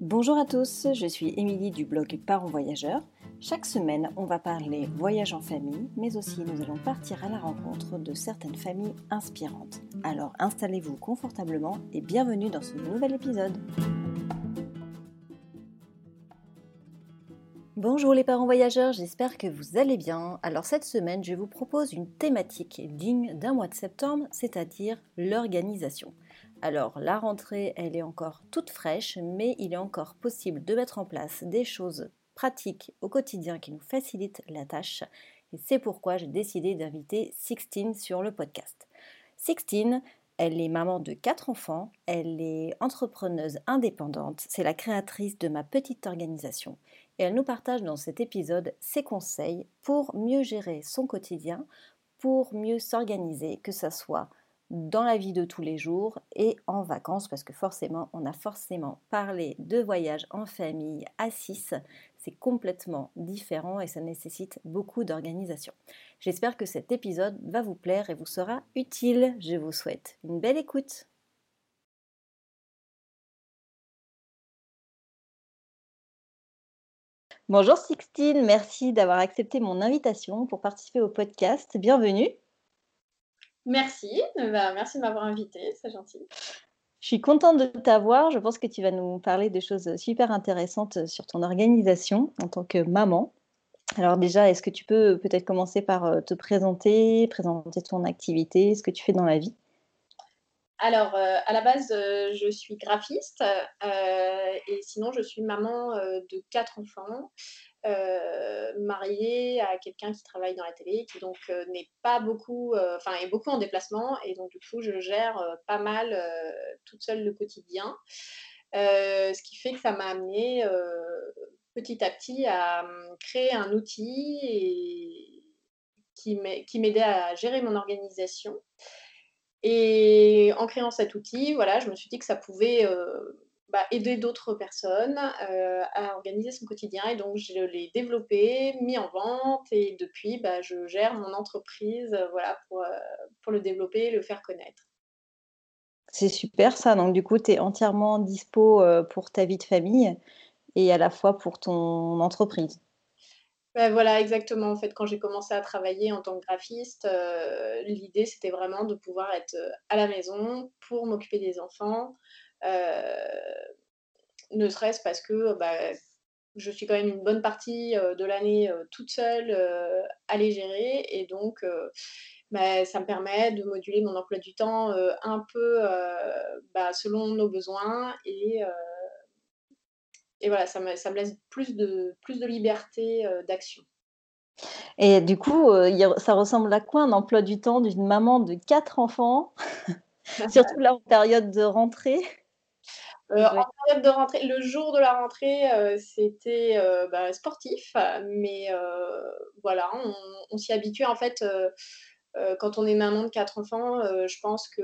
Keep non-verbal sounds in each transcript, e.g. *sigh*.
Bonjour à tous, je suis Émilie du blog Parents Voyageurs. Chaque semaine, on va parler voyage en famille, mais aussi nous allons partir à la rencontre de certaines familles inspirantes. Alors installez-vous confortablement et bienvenue dans ce nouvel épisode. Bonjour les parents voyageurs, j'espère que vous allez bien. Alors cette semaine, je vous propose une thématique digne d'un mois de septembre, c'est-à-dire l'organisation. Alors la rentrée, elle est encore toute fraîche, mais il est encore possible de mettre en place des choses pratiques au quotidien qui nous facilitent la tâche. Et c'est pourquoi j'ai décidé d'inviter Sixtine sur le podcast. Sixtine, elle est maman de quatre enfants, elle est entrepreneuse indépendante, c'est la créatrice de ma petite organisation et elle nous partage dans cet épisode ses conseils pour mieux gérer son quotidien, pour mieux s'organiser, que ce soit dans la vie de tous les jours et en vacances, parce que forcément, on a forcément parlé de voyage en famille à 6. C'est complètement différent et ça nécessite beaucoup d'organisation. J'espère que cet épisode va vous plaire et vous sera utile. Je vous souhaite une belle écoute. Bonjour Sixtine, merci d'avoir accepté mon invitation pour participer au podcast. Bienvenue. Merci, euh, bah, merci de m'avoir invité, c'est gentil. Je suis contente de t'avoir. Je pense que tu vas nous parler de choses super intéressantes sur ton organisation en tant que maman. Alors déjà, est-ce que tu peux peut-être commencer par euh, te présenter, présenter ton activité, ce que tu fais dans la vie? Alors, euh, à la base, je suis graphiste et sinon, je suis maman de quatre enfants. Euh, mariée à quelqu'un qui travaille dans la télé, qui donc euh, n'est pas beaucoup, euh, enfin est beaucoup en déplacement, et donc du coup je gère pas mal toute seule le quotidien. ce qui fait que ça m'a amené petit à petit à hum, créer un outil qui m'aidait à gérer mon organisation. Et en créant cet outil, voilà, je me suis dit que ça pouvait bah, aider d'autres personnes euh, à organiser son quotidien. Et donc, je l'ai développé, mis en vente et depuis, bah, je gère mon entreprise euh, voilà, pour, euh, pour le développer et le faire connaître. C'est super ça. Donc, du coup, tu es entièrement dispo pour ta vie de famille et à la fois pour ton entreprise. Ben voilà, exactement. En fait, quand j'ai commencé à travailler en tant que graphiste, l'idée c'était vraiment de pouvoir être à la maison pour m'occuper des enfants, ne serait-ce parce que bah, je suis quand même une bonne partie euh, de l'année euh, toute seule à les gérer. Et donc bah, ça me permet de moduler mon emploi du temps un peu bah, selon nos besoins. Et, et voilà, ça me, ça me, laisse plus de, plus de liberté d'action. Et du coup, ça ressemble à quoi un emploi du temps d'une maman de quatre enfants, *laughs* surtout là en période de rentrée? Euh, en période de rentrée, le jour de la rentrée, euh, c'était euh, bah, sportif, mais voilà, on, s'y habitue. En fait, quand on est maman de quatre enfants, je pense que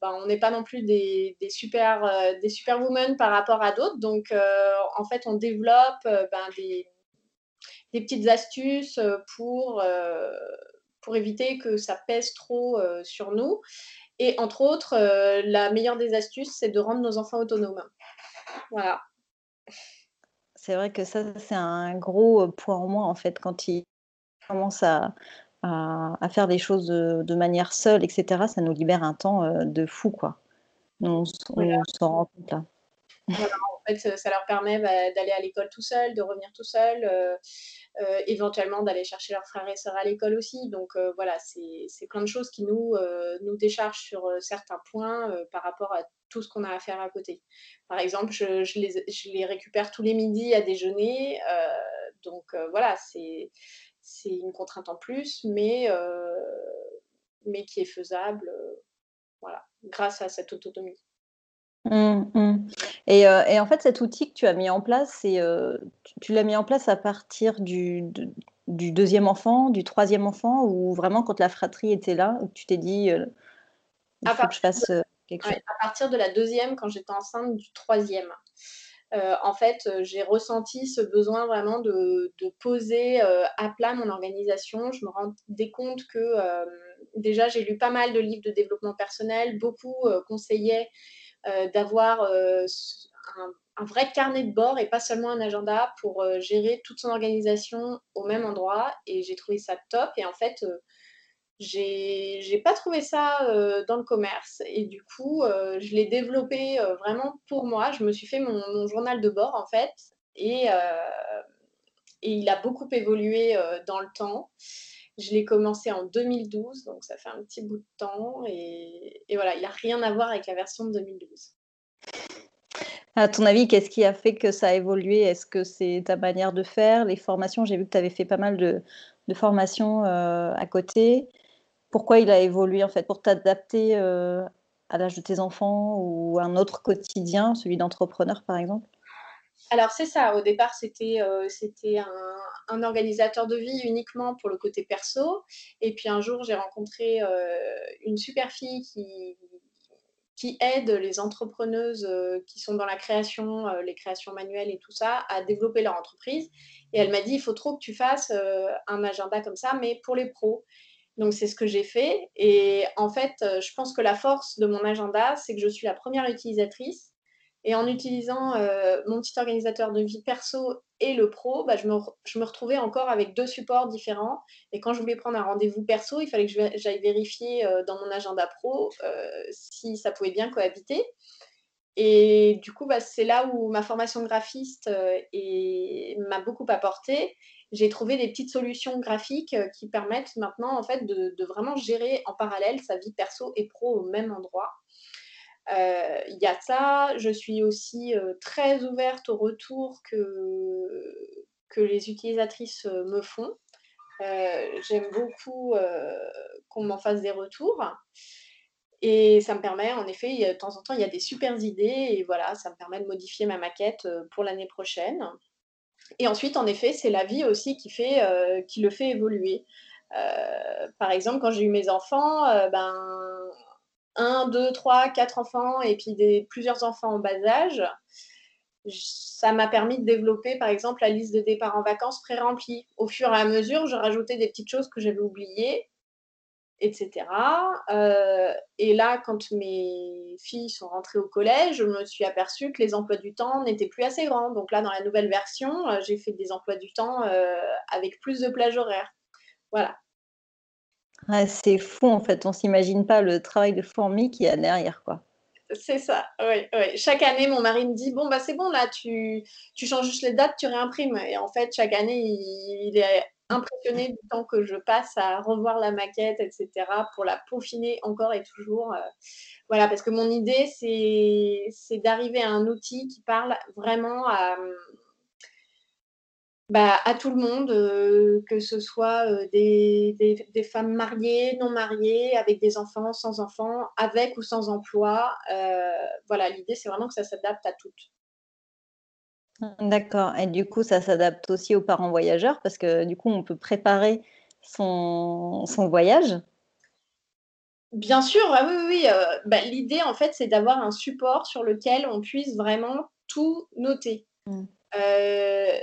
bah, on n'est pas non plus des, super des superwomen par rapport à d'autres. Donc, en fait, on développe ben, des, des, petites astuces pour pour éviter que ça pèse trop sur nous. Et entre autres, euh, la meilleure des astuces, c'est de rendre nos enfants autonomes. Voilà. C'est vrai que ça, c'est un gros euh, point en moins, en fait, quand ils commencent à, à, faire des choses de, manière seule, etc., ça nous libère un temps euh, de fou, quoi. On, s'en rend compte là. Fait, ça leur permet bah, d'aller à l'école tout seul, de revenir tout seul. Euh, éventuellement d'aller chercher leurs frères et sœurs à l'école aussi. Donc euh, voilà, c'est plein de choses qui nous, euh, nous déchargent sur certains points par rapport à tout ce qu'on a à faire à côté. Par exemple, je, je, les, je les, récupère tous les midis à déjeuner. donc voilà, c'est une contrainte en plus, mais, mais qui est faisable voilà, grâce à cette autonomie. Mmh, mmh. Et, euh, et, en fait, cet outil que tu as mis en place, c'est, euh, tu, l'as mis en place à partir du, du, deuxième enfant, du troisième enfant, ou vraiment quand la fratrie était là, où tu t'es dit, euh, il faut que je fasse quelque chose? À partir de la deuxième, quand j'étais enceinte du troisième. en fait, j'ai ressenti ce besoin vraiment de, de poser à plat mon organisation. Je me rendais compte que déjà, j'ai lu pas mal de livres de développement personnel, beaucoup conseillaient euh, d'avoir euh, un, vrai carnet de bord et pas seulement un agenda pour gérer toute son organisation au même endroit. Et j'ai trouvé ça top. Et en fait, j'ai pas trouvé ça dans le commerce. Et du coup, je l'ai développé vraiment pour moi. Je me suis fait mon, journal de bord, en fait. Et, et il a beaucoup évolué dans le temps. Je l'ai commencé en 2012, donc ça fait un petit bout de temps. Et, voilà, il n'a rien à voir avec la version de 2012. À ton avis, qu'est-ce qui a fait que ça a évolué? Est-ce que c'est ta manière de faire, les formations? J'ai vu que tu avais fait pas mal de, formations euh, à côté. Pourquoi il a évolué en fait? Pour t'adapter euh, à l'âge de tes enfants ou à un autre quotidien, celui d'entrepreneur par exemple? Alors c'est ça, au départ c'était euh, un, organisateur de vie uniquement pour le côté perso. Et puis un jour j'ai rencontré euh, une super fille qui, qui aide les entrepreneuses euh, qui sont dans la création, les créations manuelles et tout ça, à développer leur entreprise. Et elle m'a dit, il faut trop que tu fasses un agenda comme ça, mais pour les pros. Donc c'est ce que j'ai fait. Et en fait, je pense que la force de mon agenda, c'est que je suis la première utilisatrice et en utilisant euh, mon petit organisateur de vie perso et le pro, bah, je, me, retrouvais encore avec deux supports différents. Et quand je voulais prendre un rendez-vous perso, il fallait que j'aille vérifier euh, dans mon agenda pro euh, si ça pouvait bien cohabiter. Et du coup, bah, c'est là où ma formation graphiste m'a beaucoup apporté. J'ai trouvé des petites solutions graphiques qui permettent maintenant en fait, de vraiment gérer en parallèle sa vie perso et pro au même endroit. Euh, il y a ça. Je suis aussi euh, très ouverte au retour que, que les utilisatrices euh, me font. J'aime beaucoup qu'on m'en fasse des retours. Et ça me permet, en effet, de temps en temps, il y a des super idées. Et voilà, ça me permet de modifier ma maquette pour l'année prochaine. Et ensuite, en effet, c'est la vie aussi qui, fait, qui le fait évoluer. par exemple, quand j'ai eu mes enfants, ben, un, deux, trois, quatre enfants et puis plusieurs enfants en bas âge, ça m'a permis de développer, par exemple, la liste de départ en vacances pré-remplie. Au fur et à mesure, je rajoutais des petites choses que j'avais oubliées, etc. Euh, et là, quand mes filles sont rentrées au collège, je me suis aperçue que les emplois du temps n'étaient plus assez grands. Donc là, dans la nouvelle version, euh, j'ai fait des emplois du temps euh, avec plus de plage horaire. Voilà c'est fou en fait, on s'imagine pas le travail de fourmi qu'il y a derrière quoi. C'est ça, oui, oui. Chaque année, mon mari me dit, bon, bah c'est bon, là, tu, tu changes juste les dates, tu réimprimes. Et en fait, chaque année, il, est impressionné du temps que je passe à revoir la maquette, etc., pour la peaufiner encore et toujours. Euh, voilà, parce que mon idée, c'est d'arriver à un outil qui parle vraiment à, bah, à tout le monde, euh, que ce soit euh, des, des, femmes mariées, non mariées, avec des enfants, sans enfants, avec ou sans emploi. Euh, voilà, l'idée, c'est vraiment que ça s'adapte à toutes. D'accord. Et du coup, ça s'adapte aussi aux parents voyageurs parce que du coup, on peut préparer son, son voyage? Bien sûr, ah oui, oui. Bah, l'idée, en fait, c'est d'avoir un support sur lequel on puisse vraiment tout noter. Mmh. Euh,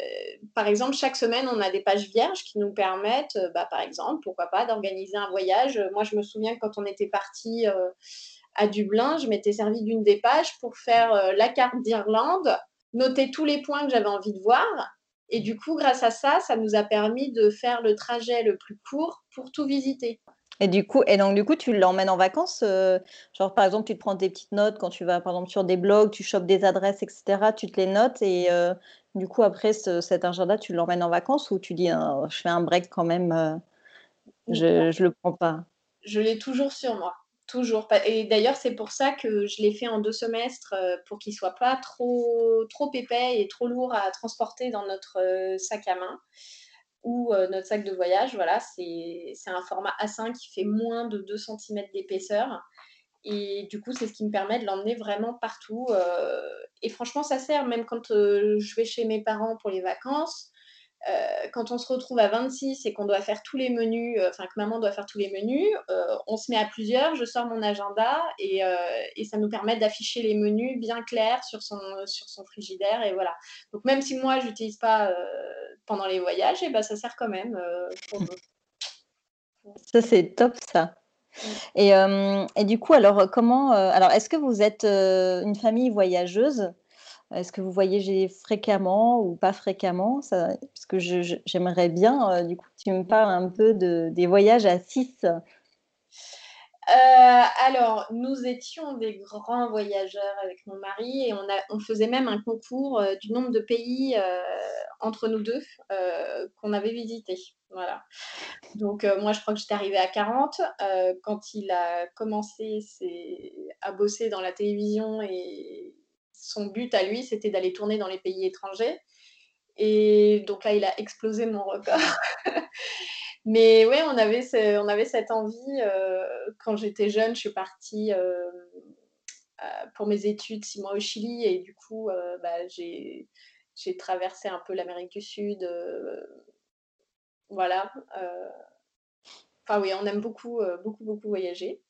par exemple, chaque semaine, on a des pages vierges qui nous permettent, euh, bah, par exemple, pourquoi pas, d'organiser un voyage. Moi, je me souviens que quand on était parti euh, à Dublin, je m'étais servi d'une des pages pour faire la carte d'Irlande, noter tous les points que j'avais envie de voir. Et du coup, grâce à ça, ça nous a permis de faire le trajet le plus court pour tout visiter. Et du coup, et donc du coup, tu l'emmènes en vacances, genre par exemple, tu te prends des petites notes quand tu vas par exemple sur des blogs, tu chopes des adresses, etc. Tu te les notes et du coup après cet agenda, tu l'emmènes en vacances ou tu dis «Ah, je fais un break quand même, je je le prends pas? Je l'ai toujours sur moi, toujours. Et d'ailleurs, c'est pour ça que je l'ai fait en deux semestres pour qu'il soit pas trop trop épais et trop lourd à transporter dans notre sac à main ou euh, notre sac de voyage. Voilà, c'est un format A5 qui fait moins de 2 cm d'épaisseur. Et du coup, c'est ce qui me permet de l'emmener vraiment partout. Euh, et franchement, ça sert, même quand euh, je vais chez mes parents pour les vacances. Euh, quand on se retrouve à 26 et qu'on doit faire tous les menus, euh, enfin que maman doit faire tous les menus, euh, on se met à plusieurs, je sors mon agenda et, et ça nous permet d'afficher les menus bien clairs sur son, sur son frigidaire et voilà. Donc même si moi je n'utilise pas pendant les voyages, et eh ben, ça sert quand même pour Ça c'est top ça. Et, et, du coup, alors comment, alors est-ce que vous êtes une famille voyageuse? Est-ce que vous voyagez fréquemment ou pas fréquemment? Ça parce que j'aimerais bien, heu, du coup, tu me parles un peu de des voyages à 6. Heu, alors, nous étions des grands voyageurs avec mon mari et on faisait même un concours, heu, du nombre de pays, entre nous 2, heu, qu'on avait visités. Voilà. Donc, moi, je crois que j'étais arrivée à 40. Heu, quand il a commencé à bosser dans la télévision et son but à lui, c'était d'aller tourner dans les pays étrangers et donc là, il a explosé mon record. *laughs* Mais ouais, on avait on avait cette envie, heu, quand j'étais jeune, je suis partie, hem, heu, pour mes études 6 mois au Chili et du coup, heu, bah, j'ai traversé un peu l'Amérique du Sud, voilà, enfin oui, on aime beaucoup, beaucoup, beaucoup voyager.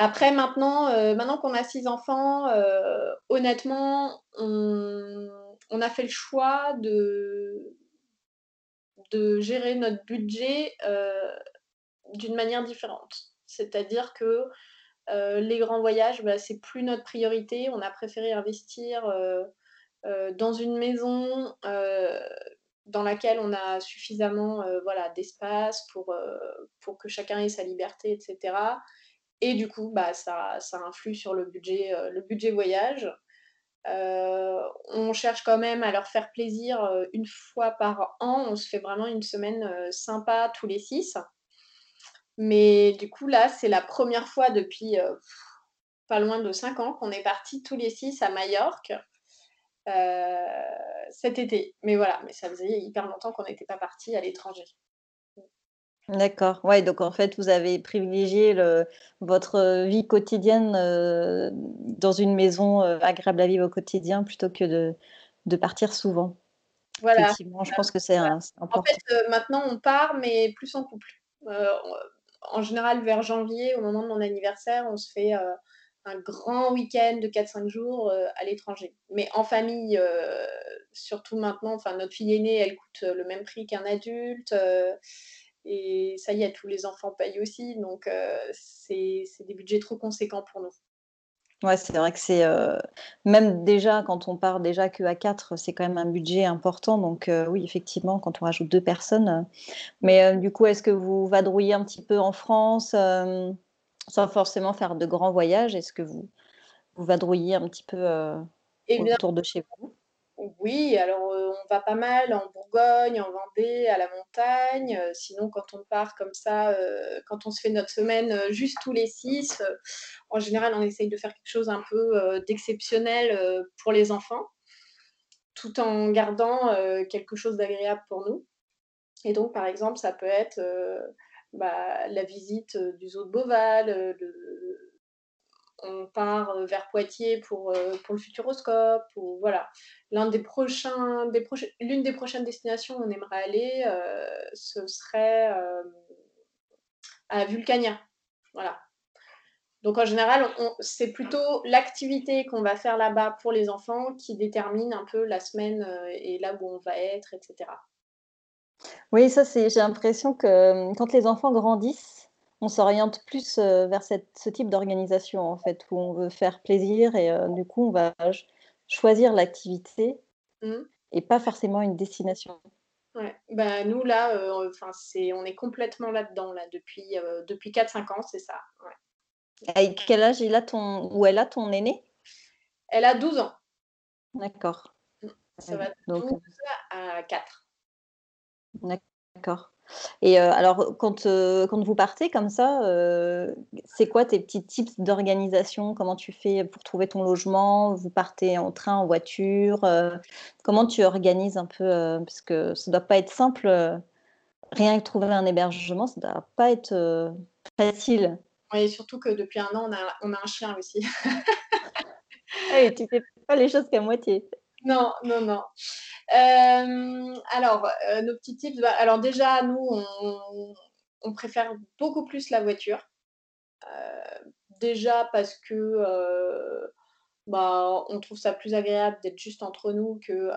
Après maintenant, heu, maintenant qu'on a 6 enfants, heu, honnêtement, on a fait le choix de gérer notre budget, heu, d'une manière différente. C'est-à-dire que, les grands voyages, bah, c'est plus notre priorité. On a préféré investir, dans une maison, dans laquelle on a suffisamment, voilà, d'espace pour, pour que chacun ait sa liberté et cetera et du coup, bah, ça ça influe sur le budget, heu, le budget voyage. Heu, on cherche quand même à leur faire plaisir, heu, 1 fois par an. On se fait vraiment une semaine, sympa tous les 6. Mais du coup, là, c'est la première fois depuis, pas loin de 5 ans qu'on est partis tous les 6 à Majorque, cet été. Mais voilà, mais ça faisait hyper longtemps qu'on n'était pas partis à l'étranger. D'accord, ouais, donc en fait, vous avez privilégié le votre, heu, vie quotidienne, heu, dans une maison, heu, agréable à vivre au quotidien plutôt que de de partir souvent. Voilà, Effectivement, je pense que c'est voilà. c'est En fait, important. maintenant on part, mais plus en couple. En général vers janvier, au moment de mon anniversaire, on se fait, un grand week-end de 4-5 jours, à l'étranger. Mais en famille, surtout maintenant, enfin notre fille aînée, elle coûte, le même prix qu'un adulte, et ça y est, tous les enfants payent aussi, donc heu, c'est des budgets trop conséquents pour nous. Ouais, c'est vrai que c'est, heu, même déjà quand on part déjà qu'à 4, c'est quand même un budget important donc heu, oui, effectivement, quand on rajoute 2 personnes, mais du coup, est-ce que vous vadrouillez un petit peu en France, sans forcément faire de grands voyages? Est-ce que vous vous vadrouillez un petit peu, Eh autour de chez vous? Oui, alors, heu, on va pas mal en Bourgogne, en Vendée, à la montagne, heu, sinon quand on part comme ça, heu, quand on se fait notre semaine, juste tous les 6, heu, en général, on essaye de faire quelque chose un peu, d'exceptionnel, pour les enfants, tout en gardant, quelque chose d'agréable pour nous. Et donc par exemple, ça peut être, bah, la visite, du zoo de Beauval, le on part, heu, vers Poitiers pour, heu, pour le Futuroscope ou voilà. L'une des prochaines destinations où on aimerait aller, heu, ce serait, à Vulcania. Voilà. Donc en général, c'est plutôt l'activité qu'on va faire là-bas pour les enfants qui détermine un peu la semaine, et là où on va être et cetera. Oui, ça c'est j'ai l'impression que, quand les enfants grandissent, on s'oriente plus, heu, vers cette ce type d'organisation, en fait, où on veut faire plaisir et heu, du coup, on va ch choisir l'activité Mmh. et pas forcément une destination. Ouais. Bah, nous là, enfin c'est on est complètement là-dedans là depuis, heu, depuis 4-5 ans, c'est ça, ouais. Et quel âge il a ton ou elle a ton aîné? Elle a 12 ans. D'accord. Mmh. Ça va de donc 12 à 4. D'accord et heu, alors quand, heu, quand vous partez comme ça, heu, c'est quoi tes petits tips d'organisation? Comment tu fais pour trouver ton logement? Vous partez en train, en voiture, comment tu organises un peu, parce que ça doit pas être simple, rien que trouver un hébergement, ça doit pas être, facile. Oui, surtout que depuis 1 an, on a on a un chien aussi. Ah tu fais pas les choses qu'à moitié. Non, non, non. Hem, alors, heu, nos petits tips, bah, alors déjà, nous, on préfère beaucoup plus la voiture. Heu, déjà parce que, bah, on trouve ça plus agréable d'être juste entre nous que,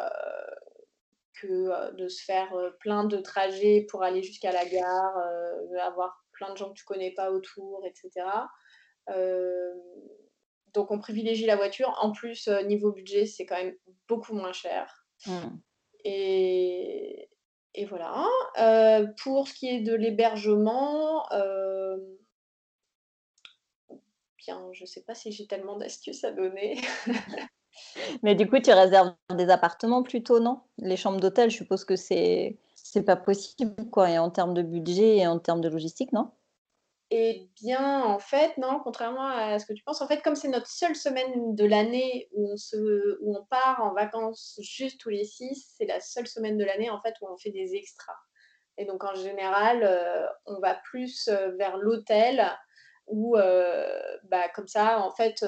que, de se faire, plein de trajets pour aller jusqu'à la gare, avoir plein de gens que tu connais pas autour et cetera. Donc on privilégie la voiture. En plus, niveau budget, c'est quand même beaucoup moins cher. Mmh. Et, et voilà. pour ce qui est de l'hébergement, bien, je ne sais pas si j'ai tellement d'astuces à donner. *laughs* Mais du coup, tu réserves des appartements plutôt, non? Les chambres d'hôtel, je suppose que c'est c'est pas possible, quoi, et en termes de budget et en termes de logistique, non? Eh bien, en fait, non, contrairement à ce que tu penses, en fait, comme c'est notre seule semaine de l'année où on se où on part en vacances juste tous les six, c'est la seule semaine de l'année, en fait, où on fait des extras. Et donc, en général, euh, on va plus euh, vers l'hôtel où, euh, bah, comme ça, en fait,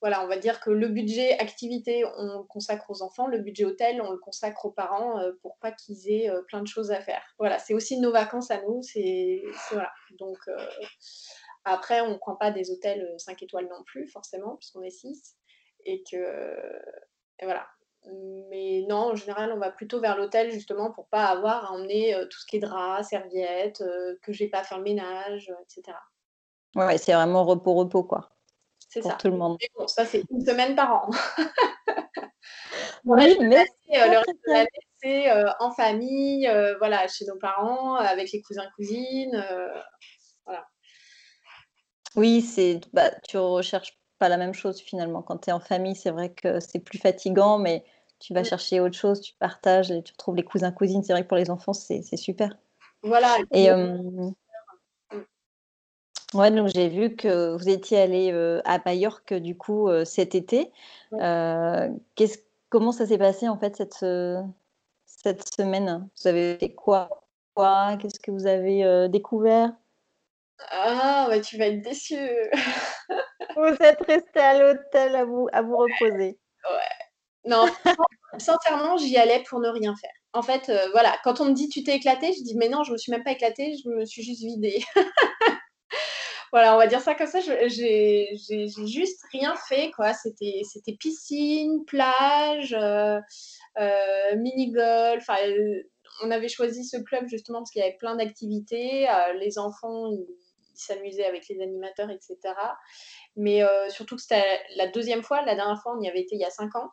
voilà, on va dire que le budget activité, on le consacre aux enfants, le budget hôtel, on le consacre aux parents euh, pour pas qu'ils aient euh, plein de choses à faire. Voilà, c'est aussi nos vacances à nous, c'est voilà. Donc euh, après, on ne prend pas des hôtels 5 étoiles non plus, forcément, puisqu'on est 6. Et que voilà. Mais non, en général, on va plutôt vers l'hôtel justement pour pas avoir à emmener tout ce qui est drap, serviettes, que j'ai pas à faire le ménage, etc. Ouais, c'est vraiment repos-repos, quoi. C'est ça. tout le monde. ça, c'est une semaine par an. *laughs* oui, mais euh, le reste de l'année, c'est euh, en famille, euh, voilà, chez nos parents, avec les cousins, cousines. voilà. Oui, c'est, bah, tu recherches pas la même chose finalement. Quand tu es en famille, c'est vrai que c'est plus fatigant, mais tu vas chercher autre chose, tu partages, tu retrouves les cousins, cousines. C'est vrai que pour les enfants, c'est super. Voilà. Et, Ouais, donc j'ai vu que vous étiez allé à Majorque du coup cet été. qu'est-ce, comment ça s'est passé en fait cette, cette semaine? Vous avez fait quoi, quoi? Qu'est-ce que vous avez découvert? Ah, bah, tu vas être déçu. *laughs* vous êtes resté à l'hôtel à vous, à vous reposer. Ouais. Non, sincèrement, j'y allais pour ne rien faire. En fait, voilà, quand on me dit tu t'es éclaté, je dis mais non, je me suis même pas éclatée, je me suis juste vidée. *laughs* voilà, on va dire ça comme ça. J'ai juste rien fait, quoi. C'était piscine, plage, euh, euh, mini-golf. on avait choisi ce club justement parce qu'il y avait plein d'activités. Euh, les enfants, ils s'amusaient avec les animateurs, etc. Mais surtout que c'était la deuxième fois. La dernière fois, on y avait été il y a cinq ans.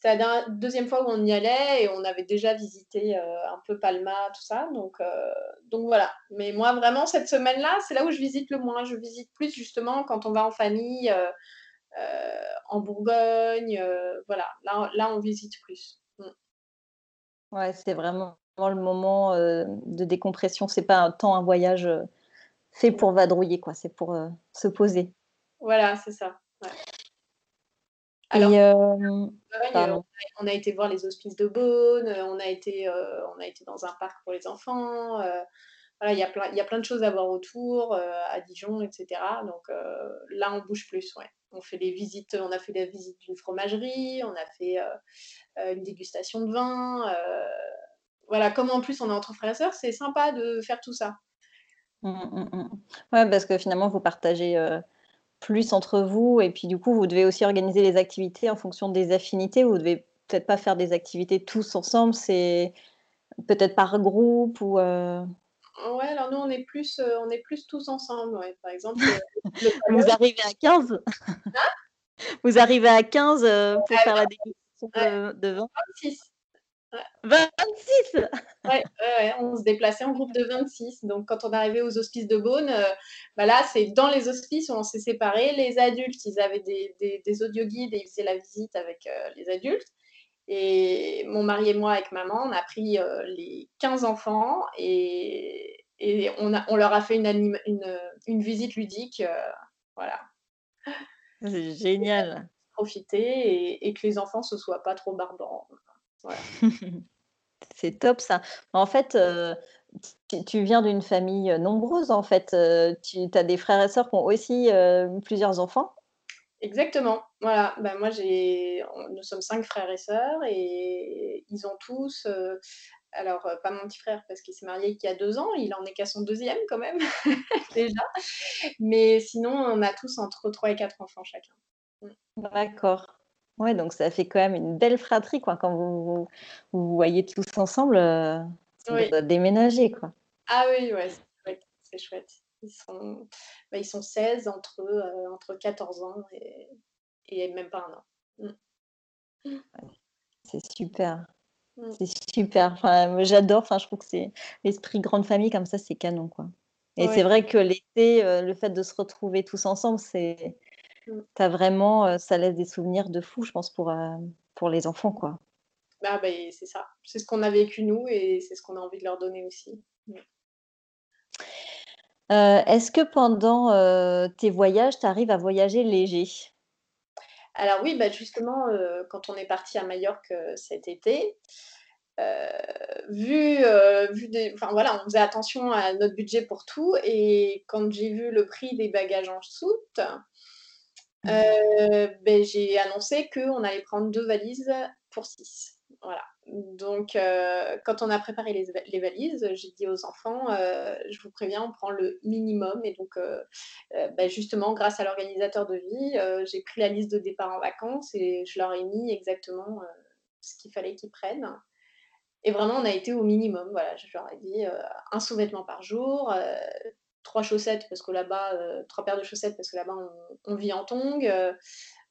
C'était la deuxième fois où on y allait et on avait déjà visité euh, un peu Palma, tout ça. Donc, euh, donc voilà. Mais moi, vraiment, cette semaine-là, c'est là où je visite le moins. Je visite plus justement quand on va en famille, euh, en Bourgogne. voilà, là, là, on visite plus. Mm. Ouais, c'est vraiment le moment de décompression. C'est pas un temps un voyage fait pour vadrouiller, quoi. C'est pour se poser. Voilà, c'est ça. Alors, on a été voir les hospices de Beaune, on a été, on a été dans un parc pour les enfants. voilà, il y a plein, il y a plein de choses à voir autour, à Dijon, etc. Donc là, on bouge plus, ouais. On fait des visites, on a fait la visite d'une fromagerie, on a fait une dégustation de vin. voilà, comme en plus on est entre frères et sœurs, c'est sympa de faire tout ça. Mmh, mmh, mmh. Ouais, parce que finalement, vous partagez plus entre vous. Et puis du coup, vous devez aussi organiser les activités en fonction des affinités. Vous devez peut-être pas faire des activités tous ensemble, c'est peut-être par groupe ou euh Ouais, alors nous on est plus, euh, on est plus tous ensemble, ouais. Par exemple, euh, *laughs* vous arrivez à 15 hein? Vous arrivez à 15 pour faire la dégustation de, vin? 26 ouais, on se déplaçait en groupe de 26. Donc, quand on arrivait aux hospices de Beaune, euh, bah là, c'est dans les hospices où on s'est séparés. Les adultes, ils avaient des, des, des audioguides et ils faisaient la visite avec euh, les adultes. Et mon mari et moi, avec maman, on a pris euh, les 15 enfants et, et on, a, on, leur a fait une, une, une visite ludique. voilà. C'est génial. Profiter et, et, que les enfants ne se soient pas trop barbants. *laughs* C'est top ça. En fait, euh, tu viens d'une famille, euh, nombreuse en fait, euh, tu as des frères et sœurs qui ont aussi, plusieurs enfants? Exactement, voilà. Ben, moi j'ai nous sommes cinq frères et sœurs et ils ont tous, alors, pas mon petit frère parce qu'il s'est marié qu'il y a deux ans, il en est qu'à son deuxième quand même *laughs* déjà, mais sinon on a tous entre trois et quatre enfants chacun. D'accord. Ouais, donc ça fait quand même une belle fratrie, quoi. Quand vous vous, voyez tous ensemble, euh, ça déménager, quoi. Ah oui, ouais, c'est chouette. Ils sont, bah, ils sont 16 entre, euh, entre 14 ans et, et même pas un an. Mmh. C'est super. Mmh. C'est super. Enfin, j'adore. Enfin, je trouve que c'est l'esprit grande famille comme ça, c'est canon, quoi. Et c'est vrai que l'été, le fait de se retrouver tous ensemble, c'est Tu vraiment, ça laisse des souvenirs de fou, je pense, pour, pour les enfants, quoi. Ah beh, c'est ça. C'est ce qu'on a vécu nous et c'est ce qu'on a envie de leur donner aussi. Mmh. est-ce que pendant, tes voyages, tu arrives à voyager léger? Alors oui, bah, justement, quand on est parti à Majorque, cet été, vu, vu des enfin voilà, on faisait attention à notre budget pour tout et quand j'ai vu le prix des bagages en soute, heu, beh, j'ai annoncé qu'on allait prendre 2 valises pour 6. Voilà. Donc, heu, quand on a préparé les valises, j'ai dit aux enfants, heu: «Je vous préviens, on prend le minimum» et donc, bah, justement, grâce à l'organisateur de vie, j'ai pris la liste de départ en vacances et je leur ai mis exactement, ce qu'il fallait qu'ils prennent et vraiment, on a été au minimum. Voilà, je leur ai dit, 1 sous-vêtement par jour, 3 chaussettes parce que là-bas, heu, 3 paires de chaussettes parce que là-bas on vit en tongs, heu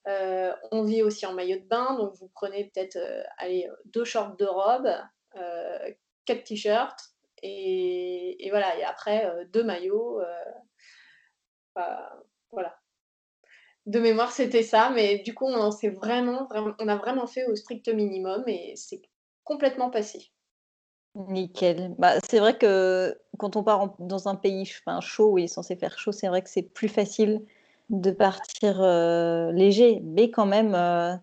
Heu, on vit aussi en maillot de bain, donc vous prenez peut-être, allez, 2 shorts, 2 robes, 4 t-shirts et et voilà et après, heu, 2 maillots, voilà. De mémoire, c'était ça, mais du coup, on s'est vraiment, vraiment on a vraiment fait au strict minimum et c'est complètement passé. Nickel. Bah, c'est vrai que quand on part en dans un pays enfin chaud où il est censé faire chaud, c'est vrai que c'est plus facile de partir, heu, léger, mais quand même, heu,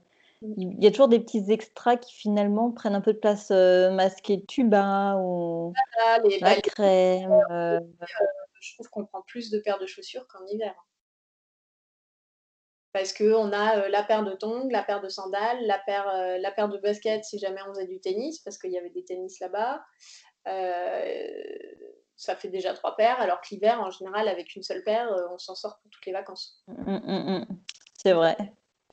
Mmh. il y a toujours des petits extras qui finalement prennent un peu de place, heu, masquer le tuba ou Voilà, les la bah, crème, heu, je trouve qu'on prend plus de paires de chaussures qu'en hiver. Parce qu'on a, heu, la paire de tongs, la paire de sandales, la paire, heu, la paire de baskets si jamais on faisait du tennis, parce qu'il y avait des tennis là-bas. Heu, ça fait déjà 3 paires, alors que l'hiver, en général, avec une seule paire, on s'en sort pour toutes les vacances. mmh, mmh mh. C'est vrai.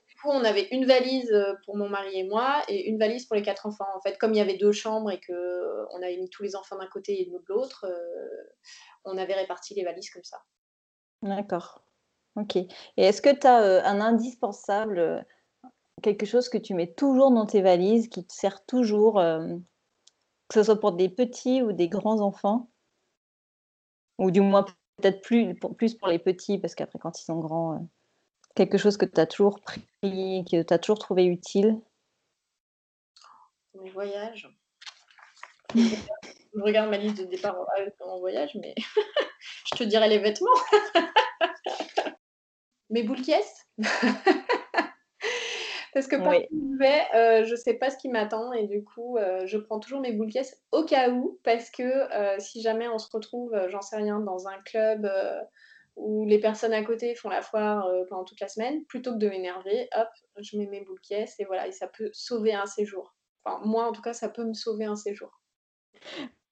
Du coup, on avait une valise, pour mon mari et moi et une valise pour les 4 enfants. En fait, comme il y avait 2 chambres et qu'on avait mis tous les enfants d'un côté et nous de l'autre, on avait réparti les valises comme ça. D'accord. OK et est-ce que tu as, un indispensable, quelque chose que tu mets toujours dans tes valises, qui te sert toujours, que ce soit pour des petits ou des grands enfants? Ou du moins peut-être plus pour les petits parce qu'après quand ils sont grands, quelque chose que tu as toujours pris, que tu as toujours trouvé utile? Les voyages, je regarde ma liste de départ en en voyage, mais *laughs* je te dirais les vêtements. *laughs* Mes boules caisses *laughs* Parce que partout Oui. où je vais, heu, je sais pas ce qui m'attend et du coup, heu, je prends toujours mes boules caisses au cas où, parce que, heu, si jamais on se retrouve, j'en sais rien, dans un club, où les personnes à côté font la foire, pendant toute la semaine, plutôt que de m'énerver, hop, je mets mes boules caisses et voilà et ça peut sauver un séjour. Enfin, moi, en tout cas, ça peut me sauver un séjour.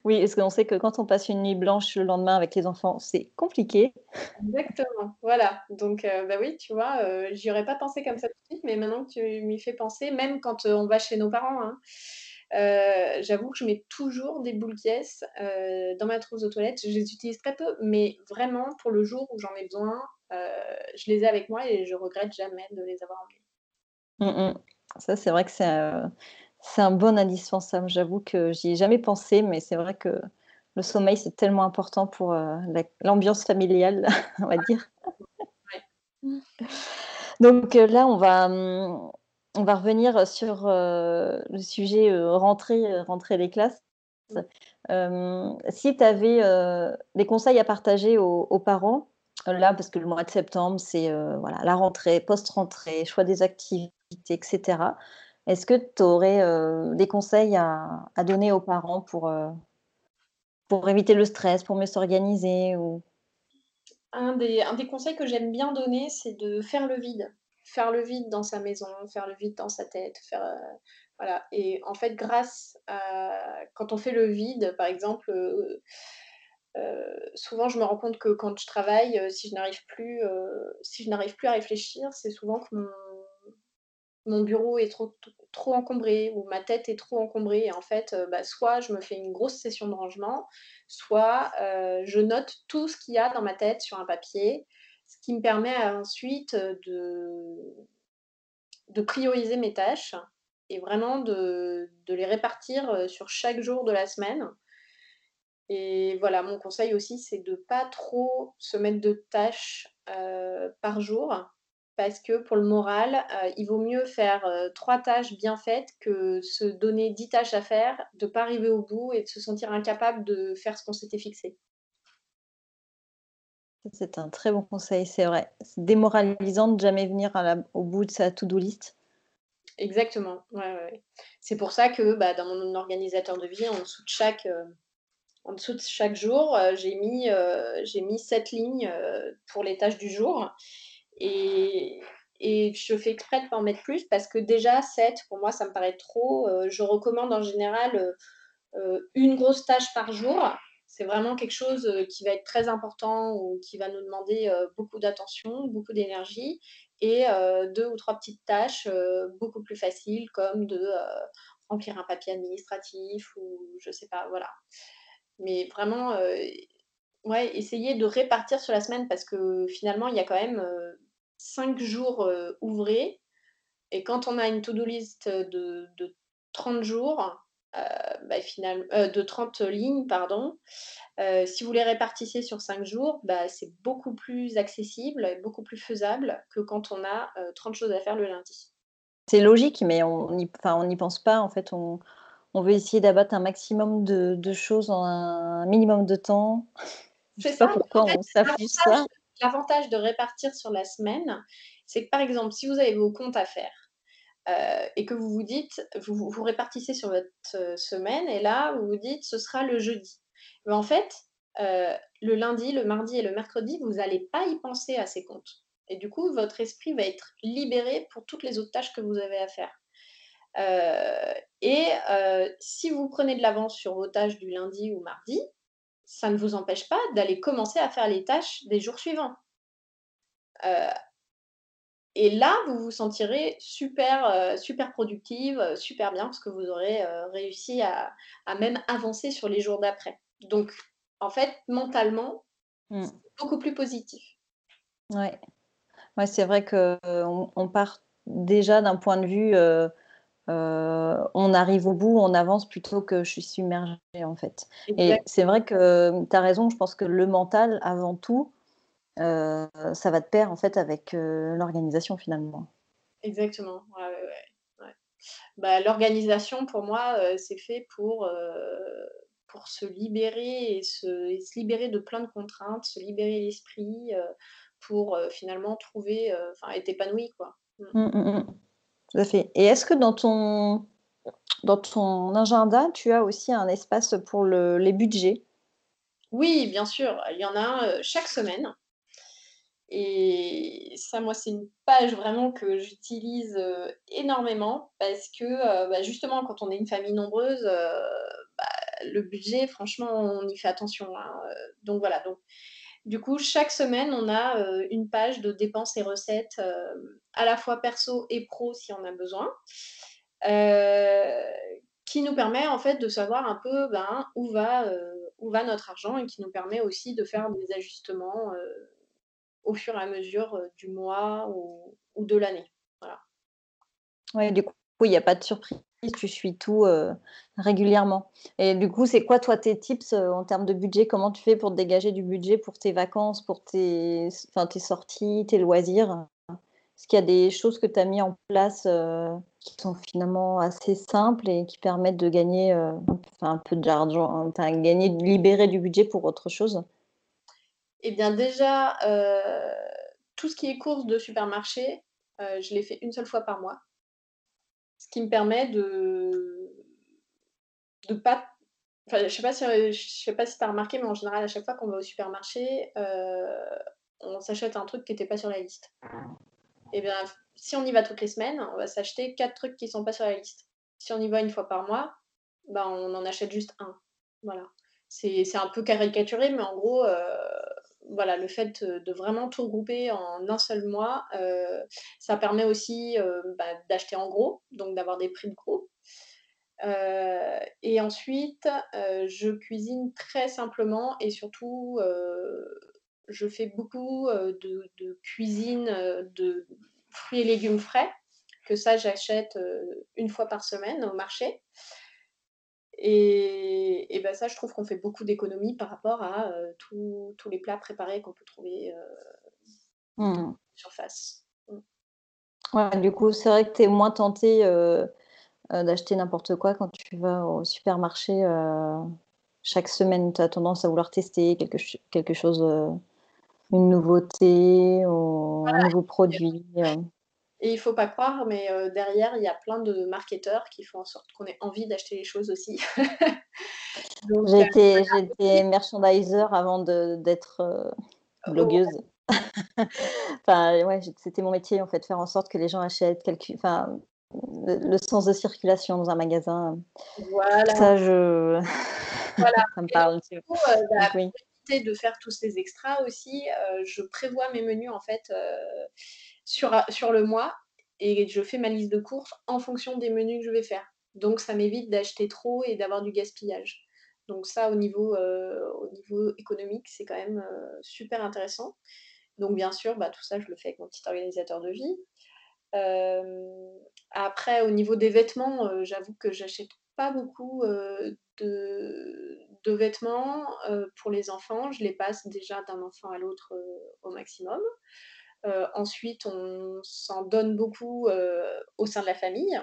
Oui, parce qu'on sait que quand on passe une nuit blanche le lendemain avec les enfants, c'est compliqué. Exactement, voilà, donc heu, bah, oui, tu vois, heu, j'y aurais pas pensé comme ça tout de suite, mais maintenant que tu m'y fais penser, même quand, heu, on va chez nos parents, hein, heu, j'avoue que je mets toujours des boules heu, dans ma trousse de toilette. Je les utilise très peu, mais vraiment pour le jour où j'en ai besoin, je les ai avec moi et je regrette jamais de les avoir emmenées. Mmh mh. Ça, c'est vrai que c'est, c'est un bon indispensable. J'avoue que j'y ai jamais pensé, mais c'est vrai que le sommeil, c'est tellement important pour, la l'ambiance familiale, *laughs* on va dire. Donc heu, là, on va, on va revenir sur, heu, le sujet, rentrée, rentrée des classes. Si tu avais, des conseils à partager aux aux parents, là, parce que le mois de septembre, c'est, voilà, la rentrée, post-rentrée, choix des activités et cetera. Est-ce que tu aurais, heu, des conseils à donner aux parents pour, heu, pour éviter le stress, pour mieux s'organiser ou? Un des un des conseils que j'aime bien donner, c'est de faire le vide. Faire le vide dans sa maison, faire le vide dans sa tête, faire, heu, voilà et en fait, grâce à quand on fait le vide, par exemple, souvent je me rends compte que quand je travaille, si je n'arrive plus, si je n'arrive plus à réfléchir, c'est souvent que mon bureau est trop trop encombré ou ma tête est trop encombrée et en fait, heu, bah, soit je me fais une grosse session de rangement, soit, heu, je note tout ce qu'il y a dans ma tête sur un papier, ce qui me permet ensuite, heu, de prioriser mes tâches et vraiment de, de les répartir sur chaque jour de la semaine. Et voilà, mon conseil aussi, c'est de pas trop se mettre de tâches par jour parce que pour le moral, euh, il vaut mieux faire euh, trois tâches bien faites que se donner dix tâches à faire, de ne pas arriver au bout et de se sentir incapable de faire ce qu'on s'était fixé. C'est un très bon conseil, c'est vrai. C'est démoralisant de jamais venir au bout de sa to-do list. Exactement. C'est pour ça que bah, dans mon organisateur de vie, en dessous de chaque, euh, en dessous de chaque jour, j'ai mis, j'ai mis sept lignes pour les tâches du jour. Et, je fais exprès de pas en mettre plus parce que déjà, 7, pour moi, ça me paraît trop. Euh, je recommande en général euh, euh, une grosse tâche par jour. C'est vraiment quelque chose qui va être très important ou qui va nous demander beaucoup d'attention, beaucoup d'énergie. Et deux ou trois petites tâches beaucoup plus faciles comme de remplir un papier administratif ou je sais pas, voilà. Mais vraiment, ouais, essayer de répartir sur la semaine parce que finalement, il y a quand même 5 jours ouvrés. Et quand on a une to-do list de, 30 jours, bah, finalement, de 30 lignes, pardon, si vous les répartissez sur 5 jours, bah, c'est beaucoup plus accessible et beaucoup plus faisable que quand on a 30 choses à faire le lundi. C'est logique, mais on n'y pense pas. En fait, on, veut essayer d'abattre un maximum de, choses en un minimum de temps. Je sais pas pourquoi on s'affiche ça l'avantage de répartir sur la semaine, c'est que par exemple, si vous avez vos comptes à faire euh, et que vous vous dites, vous, répartissez sur votre euh, semaine et là, vous vous dites, ce sera le jeudi. Mais en fait, euh, le lundi, le mardi et le mercredi, vous n'allez pas y penser à ces comptes. Et du coup, votre esprit va être libéré pour toutes les autres tâches que vous avez à faire. et si vous prenez de l'avance sur vos tâches du lundi ou mardi, ça ne vous empêche pas d'aller commencer à faire les tâches des jours suivants. Euh, et là, vous vous sentirez super, euh, super productive, euh, super bien, parce que vous aurez réussi à, même avancer sur les jours d'après. Donc, en fait, mentalement, mmh. c'est beaucoup plus positif. Ouais. ouais c'est vrai qu'on on part déjà d'un point de vue euh, on arrive au bout, on avance plutôt que je suis submergée en fait. Et c'est vrai que tu as raison, je pense que le mental, avant tout, euh, ça va de pair en fait avec euh, l'organisation finalement. Exactement. Bah, l'organisation, pour moi, c'est fait pour, pour se libérer et se, se, libérer de plein de contraintes, se libérer l'esprit pour finalement trouver, enfin, être épanoui. Quoi. Mmh. Mmh, mmh, tout à fait. Et est-ce que dans ton, dans ton agenda, tu as aussi un espace pour le, les budgets? Oui, bien sûr. Il y en a un euh, chaque semaine. Et ça, moi, c'est une page vraiment que j'utilise euh, énormément parce que euh, bah, justement, quand on est une famille nombreuse, bah, le budget, franchement, on y fait attention. Hein. Donc voilà. Donc, du coup, chaque semaine, on a euh, une page de dépenses et recettes, euh, à la fois perso et pro si on a besoin, euh, qui nous permet en fait de savoir un peu ben, où, va, où va notre argent et qui nous permet aussi de faire des ajustements au fur et à mesure du mois ou, de l'année. Voilà. Ouais, du coup, il n'y a pas de surprise tu suis tout régulièrement. Et du coup, c'est quoi toi tes tips en termes de budget? Comment tu fais pour dégager du budget pour tes vacances, pour tes, sorties, tes loisirs? Est-ce qu'il y a des choses que tu as mis en place qui sont finalement assez simples et qui permettent de gagner un peu d'argent, enfin, gagner, libérer du budget pour autre chose? Eh bien déjà, tout ce qui est course de supermarché, je l'ai fait une seule fois par mois ce qui me permet de de pas enfin, je sais pas si je sais pas si tu as remarqué, mais en général, à chaque fois qu'on va au supermarché, euh, on s'achète un truc qui n'était pas sur la liste. Et bien, si on y va toutes les semaines, on va s'acheter quatre trucs qui sont pas sur la liste. Si on y va une fois par mois, ben, on en achète juste un. Voilà. C'est un peu caricaturé, mais en gros, euh, voilà, le fait de vraiment tout regrouper en un seul mois, euh, ça permet aussi euh, bah, d'acheter en gros, donc d'avoir des prix de gros. Euh, et ensuite, je cuisine très simplement et surtout, je fais beaucoup de, cuisine de fruits et légumes frais que ça, j'achète une fois par semaine au marché. Et, et ben ça, je trouve qu'on fait beaucoup d'économies par rapport à tous les plats préparés qu'on peut trouver Mmh. surface. Mmh. Ouais, du coup, c'est vrai que tu es moins tenté d'acheter n'importe quoi quand tu vas au supermarché. chaque semaine, tu as tendance à vouloir tester quelque, quelque chose, une nouveauté ou un nouveau produit. Et il faut pas croire, mais derrière, il y a plein de marketeurs qui font en sorte qu'on ait envie d'acheter les choses aussi. *laughs* J'ai été, merchandiser avant d'être oh. blogueuse. *laughs* enfin, ouais, c'était mon métier en fait, faire en sorte que les gens achètent enfin, le, sens de circulation dans un magasin. Voilà. Ça, je, voilà. *laughs* ça me parle. Du coup, euh, la oui. de faire tous ces extras aussi, euh, je prévois mes menus en fait euh, sur, sur le mois et je fais ma liste de courses en fonction des menus que je vais faire. Donc ça m'évite d'acheter trop et d'avoir du gaspillage. Donc ça, au niveau, au niveau économique, c'est quand même super intéressant. Donc bien sûr, bah, tout ça, je le fais avec mon petit organisateur de vie. après, au niveau des vêtements, j'avoue que j'achète pas beaucoup de, de, vêtements pour les enfants. Je les passe déjà d'un enfant à l'autre au maximum. Ensuite, on s'en donne beaucoup au sein de la famille.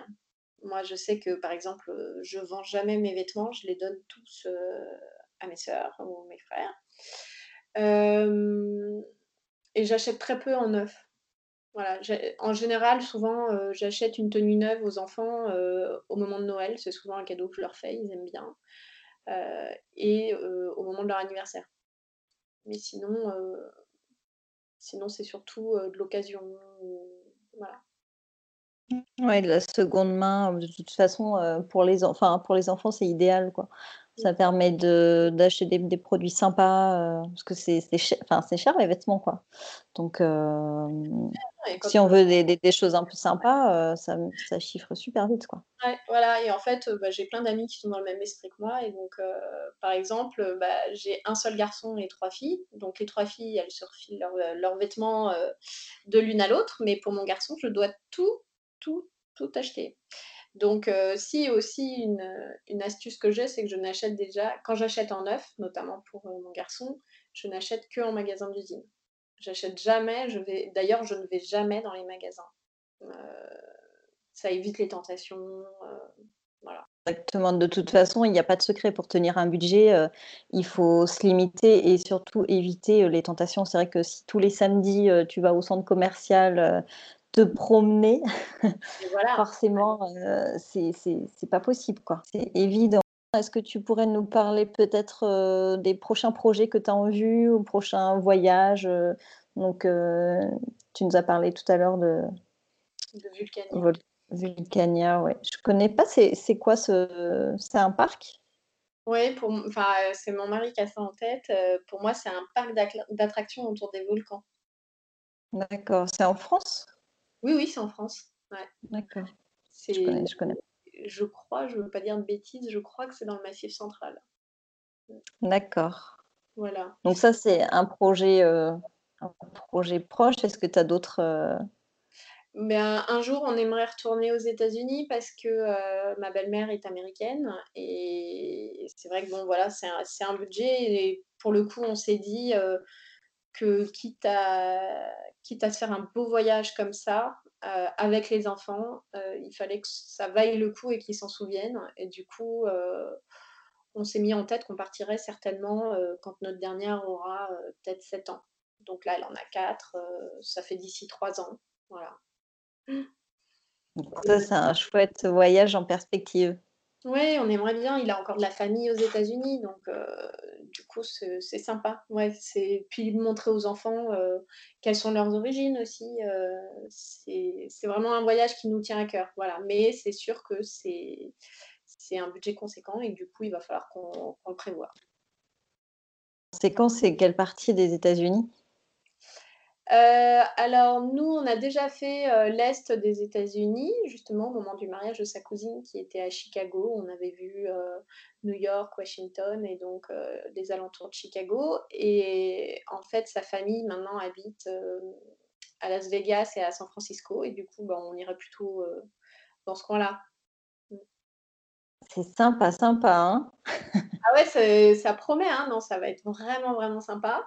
Moi, je sais que, par exemple, je vends jamais mes vêtements, je les donne tous à mes sœurs ou mes frères. Et j'achète très peu en neuf. Voilà, en général, souvent, euh, j'achète une tenue neuve aux enfants euh, au moment de Noël. C'est souvent un cadeau que je leur fais, ils aiment bien. Euh, et au moment de leur anniversaire. Mais sinon, sinon c'est surtout de l'occasion. Voilà. De la seconde main, de toute façon, pour les, enfin, pour les enfants, c'est idéal, quoi. Ça permet de d'acheter des des produits sympas, parce que c'est c'est cher enfin, c'est cher les vêtements, quoi. Donc si on veut des des choses un peu sympas, ça ça chiffre super vite, quoi. Ouais, voilà et en fait, bah, j'ai plein d'amis qui sont dans le même esprit que moi et donc par exemple, bah, j'ai un seul garçon et trois filles. Donc les trois filles, elles se refilent leurs, vêtements, de l'une à l'autre, mais pour mon garçon, je dois tout, tout, tout acheter. Donc, euh, si aussi une, astuce que j'ai, c'est que je n'achète déjà, quand j'achète en neuf, notamment pour euh, mon garçon, je n'achète que en magasin d'usine. J'achète jamais, je vais, d'ailleurs, je ne vais jamais dans les magasins. Euh, ça évite les tentations. voilà. Exactement. De toute façon, il n'y a pas de secret pour tenir un budget. il faut se limiter et surtout éviter les tentations. C'est vrai que si tous les samedis, tu vas au centre commercial, te promener, *laughs* forcément, euh, c'est pas possible, quoi. C'est évident. Est-ce que tu pourrais nous parler peut-être euh, des prochains projets que tu as en vue ou prochains voyages euh, Donc, tu nous as parlé tout à l'heure de, de Vulcania. Vulcania, ouais. Je connais pas, c'est quoi ce. C'est un parc? Oui, c'est mon mari qui a ça en tête. pour moi, c'est un parc d'attractions autour des volcans. D'accord. C'est en France? Oui, oui, c'est en France. Ouais. D'accord. Je connais, je connais. Je crois, je ne veux pas dire de bêtises, je crois que c'est dans le Massif central. D'accord. Voilà. Donc ça, c'est un projet, euh, un projet proche. Est-ce que tu as d'autres... Euh, ben, un jour, on aimerait retourner aux États-Unis parce que euh, ma belle-mère est américaine et c'est vrai que bon, voilà, c'est un, un, budget et pour le coup, on s'est dit que quitte à, quitte à se faire un beau voyage comme ça, euh, avec les enfants, euh, il fallait que ça vaille le coup et qu'ils s'en souviennent. Et du coup, euh, on s'est mis en tête qu'on partirait certainement quand notre dernière aura peut-être 7 ans. Donc là, elle en a 4, ça fait d'ici 3 ans. Voilà. Ça, c'est un chouette voyage en perspective. Oui, on aimerait bien. Il a encore de la famille aux États-Unis, donc euh, du coup, c'est sympa. Ouais, c'est puis montrer aux enfants euh, quelles sont leurs origines aussi. Euh, c'est vraiment un voyage qui nous tient à cœur. Voilà. Mais c'est sûr que c'est un budget conséquent et du coup, il va falloir qu'on le prévoie. Conséquent, c'est quelle partie des États-Unis? Euh, alors nous, on a déjà fait, euh, l'est des États-Unis, justement au moment du mariage de sa cousine qui était à Chicago. On avait vu, euh, New York, Washington et donc les alentours de Chicago et en fait, sa famille maintenant habite, à Las Vegas et à San Francisco. Et du coup, bah, on irait plutôt dans ce coin-là. C'est sympa, sympa, hein? Ah ouais, ça promet, hein? Non, ça va être vraiment, vraiment sympa.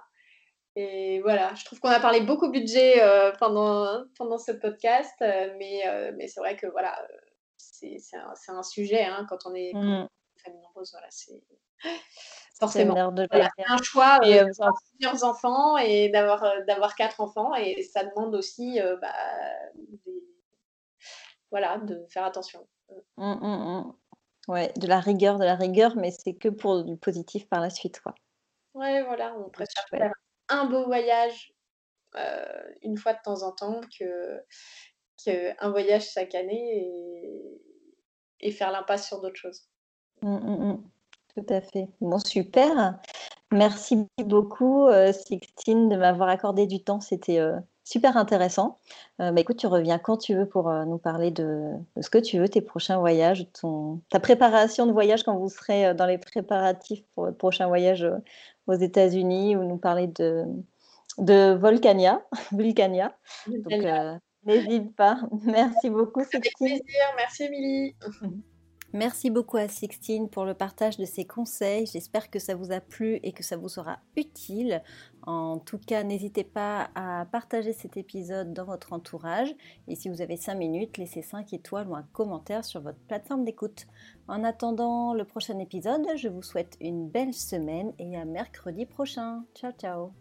Et voilà, je trouve qu'on a parlé beaucoup budget euh, pendant, pendant ce podcast, euh, mais, euh, mais c'est vrai que voilà, c'est un, un, sujet hein, quand on est, mmh. famille nombreuse, voilà, c'est forcément de voilà, un choix d'avoir plusieurs enfants et d'avoir d'avoir quatre enfants et ça demande aussi bah, voilà, de faire attention. Mmh, mmh, Ouais, de la rigueur, de la rigueur, mais c'est que pour du positif par la suite, quoi. Ouais, voilà, on préfère faire un beau voyage euh, une fois de temps en temps que, un voyage chaque année et, faire l'impasse sur d'autres choses. Mmh, mmh, mmh. Tout à fait. Bon, super. Merci beaucoup, euh, Sixtine, de m'avoir accordé du temps. C'était euh, super intéressant. Euh, bah, écoute, tu reviens quand tu veux pour nous parler de, ce que tu veux, tes prochains voyages, ton, ta préparation de voyage quand vous serez dans les préparatifs pour votre prochain voyage aux États-Unis ou nous parler de, de Volcania. *laughs* Vulcania. Donc, n'hésite pas. *laughs* Merci beaucoup, Avec plaisir. Merci, Émilie. *laughs* Merci beaucoup à Sixtine pour le partage de ses conseils. J'espère que ça vous a plu et que ça vous sera utile. En tout cas, n'hésitez pas à partager cet épisode dans votre entourage. Et si vous avez 5 minutes, laissez 5 étoiles ou un commentaire sur votre plateforme d'écoute. En attendant le prochain épisode, je vous souhaite une belle semaine et à mercredi prochain. Ciao ciao